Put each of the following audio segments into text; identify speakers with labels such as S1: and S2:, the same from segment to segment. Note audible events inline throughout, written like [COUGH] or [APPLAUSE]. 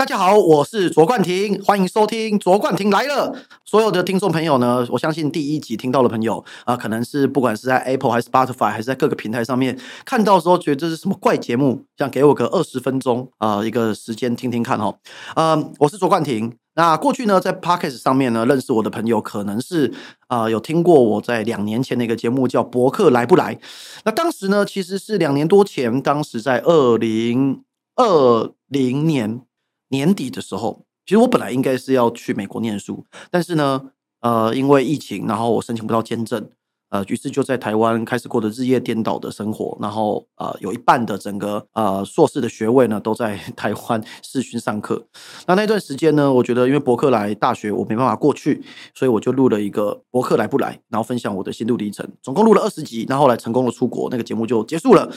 S1: 大家好，我是卓冠廷，欢迎收听卓冠廷来了。所有的听众朋友呢，我相信第一集听到的朋友啊，可能是不管是在 Apple 还是 Spotify 还是在各个平台上面看到时候，觉得这是什么怪节目，想给我个二十分钟啊一个时间听听看哦。嗯，我是卓冠廷。那过去呢，在 Podcast 上面呢，认识我的朋友可能是啊有听过我在两年前的一个节目叫博客来不来。那当时呢，其实是两年多前，当时在二零二零年。年底的时候，其实我本来应该是要去美国念书，但是呢，呃，因为疫情，然后我申请不到签证。呃，于是就在台湾开始过的日夜颠倒的生活，然后呃，有一半的整个呃硕士的学位呢都在 [LAUGHS] 台湾视讯上课。那那段时间呢，我觉得因为博客来大学我没办法过去，所以我就录了一个博客来不来，然后分享我的心路历程，总共录了二十集，然后后来成功的出国，那个节目就结束了。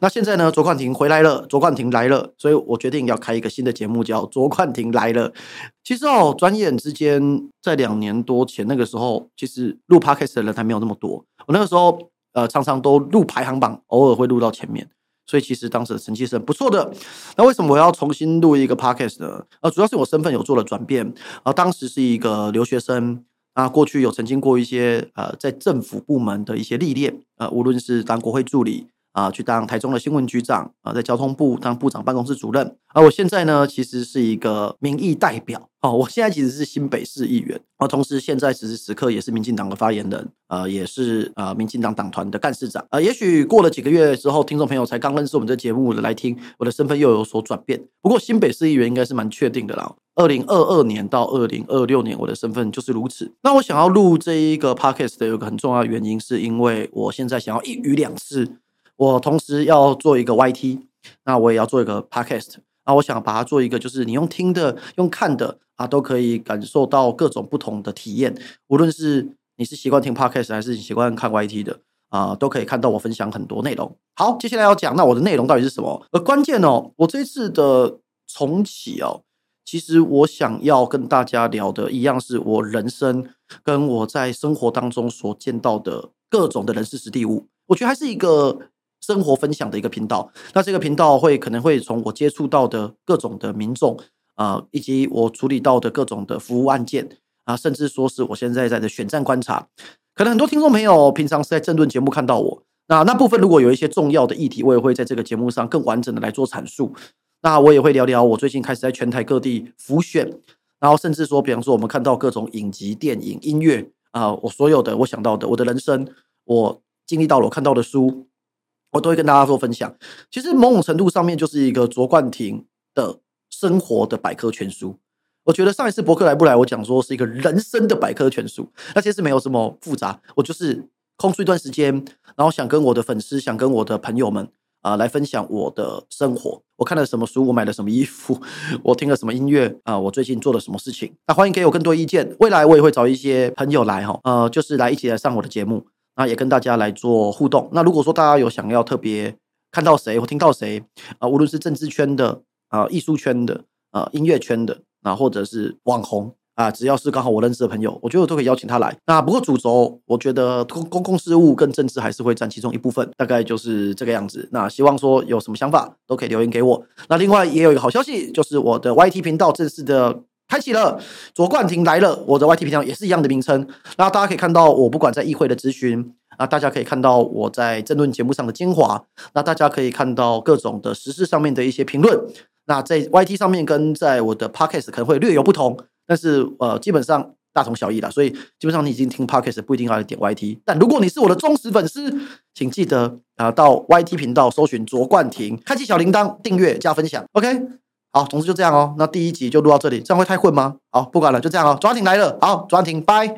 S1: 那现在呢，卓冠廷回来了，卓冠廷来了，所以我决定要开一个新的节目，叫卓冠廷来了。其实哦，转眼之间，在两年多前那个时候，其实录 podcast 的人还没有那么多。我那个时候，呃，常常都录排行榜，偶尔会录到前面，所以其实当时的成绩是很不错的。那为什么我要重新录一个 podcast 呢？呃，主要是我身份有做了转变，啊，当时是一个留学生，啊，过去有曾经过一些呃，在政府部门的一些历练，呃，无论是当国会助理。啊，去当台中的新闻局长啊，在交通部当部长办公室主任。而我现在呢，其实是一个民意代表哦。我现在其实是新北市议员，啊，同时现在此时此刻也是民进党的发言人，呃，也是呃民进党党团的干事长。呃，也许过了几个月之后，听众朋友才刚认识我们这节目的来听，我的身份又有所转变。不过新北市议员应该是蛮确定的啦。二零二二年到二零二六年，我的身份就是如此。那我想要录这一个 podcast 的有个很重要的原因，是因为我现在想要一鱼两吃。我同时要做一个 YT，那我也要做一个 Podcast，那我想把它做一个，就是你用听的、用看的啊，都可以感受到各种不同的体验。无论是你是习惯听 Podcast 还是你习惯看 YT 的啊，都可以看到我分享很多内容。好，接下来要讲，那我的内容到底是什么？而关键哦，我这次的重启哦，其实我想要跟大家聊的一样，是我人生跟我在生活当中所见到的各种的人事实地物。我觉得还是一个。生活分享的一个频道，那这个频道会可能会从我接触到的各种的民众啊，以及我处理到的各种的服务案件啊，甚至说是我现在在的选战观察，可能很多听众朋友平常是在政论节目看到我，那那部分如果有一些重要的议题，我也会在这个节目上更完整的来做阐述。那我也会聊聊我最近开始在全台各地浮选，然后甚至说，比方说我们看到各种影集、电影、音乐啊，我所有的我想到的，我的人生，我经历到了，我看到的书。我都会跟大家做分享。其实某种程度上面就是一个卓冠廷的生活的百科全书。我觉得上一次博客来不来，我讲说是一个人生的百科全书，那其实没有什么复杂。我就是空出一段时间，然后想跟我的粉丝、想跟我的朋友们啊来分享我的生活。我看了什么书，我买了什么衣服，[LAUGHS] 我听了什么音乐啊，我最近做了什么事情。那欢迎给我更多意见。未来我也会找一些朋友来哈，呃，就是来一起来上我的节目。那也跟大家来做互动。那如果说大家有想要特别看到谁或听到谁啊，无论是政治圈的啊、艺术圈的啊、音乐圈的啊，或者是网红啊，只要是刚好我认识的朋友，我觉得我都可以邀请他来。那不过主轴，我觉得公公共事务跟政治还是会占其中一部分，大概就是这个样子。那希望说有什么想法都可以留言给我。那另外也有一个好消息，就是我的 YT 频道正式的。开启了，卓冠廷来了，我的 YT 频道也是一样的名称。那大家可以看到，我不管在议会的咨询，那大家可以看到我在争论节目上的精华，那大家可以看到各种的时事上面的一些评论。那在 YT 上面跟在我的 Podcast 可能会略有不同，但是呃，基本上大同小异了。所以基本上你已经听 Podcast 不一定要点 YT，但如果你是我的忠实粉丝，请记得啊到 YT 频道搜寻卓冠廷，开启小铃铛，订阅加分享。OK。好，总之就这样哦。那第一集就录到这里，这样会太混吗？好，不管了，就这样哦。抓紧来了，好，抓紧，拜。